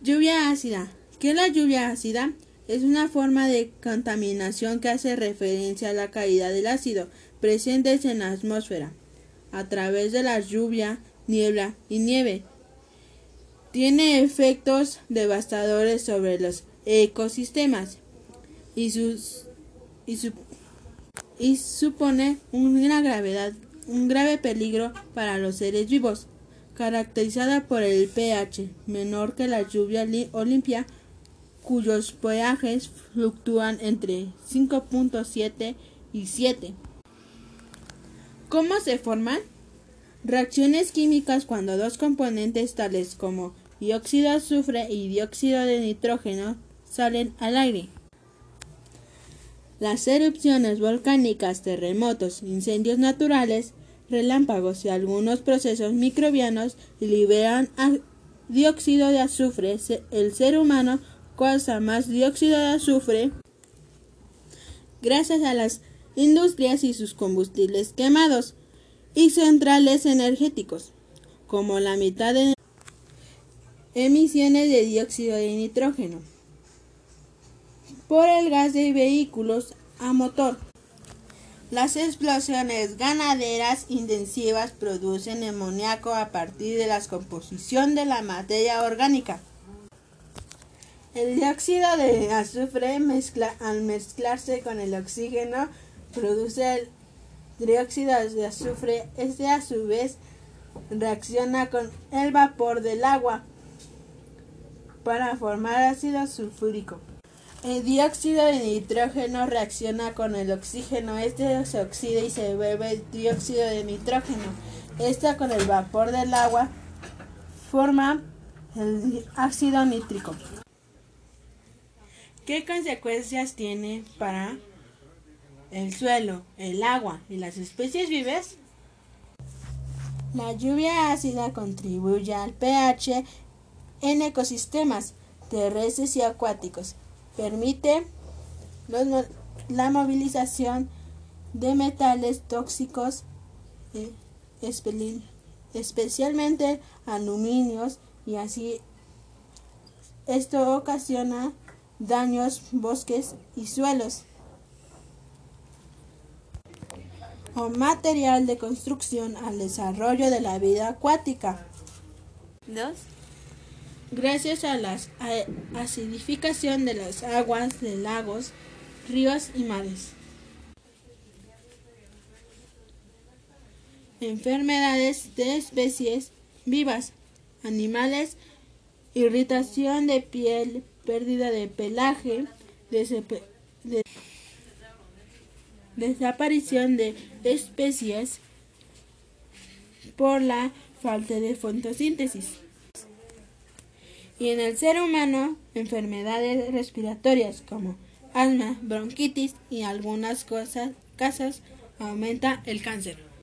Lluvia ácida. ¿Qué es la lluvia ácida? Es una forma de contaminación que hace referencia a la caída del ácido presentes en la atmósfera a través de la lluvia, niebla y nieve. Tiene efectos devastadores sobre los ecosistemas y, sus, y supone una gravedad, un grave peligro para los seres vivos caracterizada por el pH menor que la lluvia olimpia, cuyos pHs fluctúan entre 5.7 y 7. ¿Cómo se forman? Reacciones químicas cuando dos componentes tales como dióxido de azufre y dióxido de nitrógeno salen al aire. Las erupciones volcánicas, terremotos, incendios naturales, relámpagos y algunos procesos microbianos liberan dióxido de azufre. El ser humano causa más dióxido de azufre gracias a las industrias y sus combustibles quemados y centrales energéticos, como la mitad de emisiones de dióxido de nitrógeno por el gas de vehículos a motor. Las explosiones ganaderas intensivas producen amoníaco a partir de la composición de la materia orgánica. El dióxido de azufre al mezclarse con el oxígeno produce el dióxido de azufre. Este a su vez reacciona con el vapor del agua para formar ácido sulfúrico. El dióxido de nitrógeno reacciona con el oxígeno. Este se oxida y se vuelve dióxido de nitrógeno. Esta con el vapor del agua forma el ácido nítrico. ¿Qué consecuencias tiene para el suelo, el agua y las especies vivas? La lluvia ácida contribuye al pH en ecosistemas terrestres y acuáticos permite la movilización de metales tóxicos, eh, especialmente aluminios, y así esto ocasiona daños bosques y suelos o material de construcción al desarrollo de la vida acuática. Dos gracias a la acidificación de las aguas de lagos, ríos y mares. Enfermedades de especies vivas, animales, irritación de piel, pérdida de pelaje, desaparición de especies por la falta de fotosíntesis y en el ser humano enfermedades respiratorias como asma, bronquitis y algunas cosas, casas aumenta el cáncer.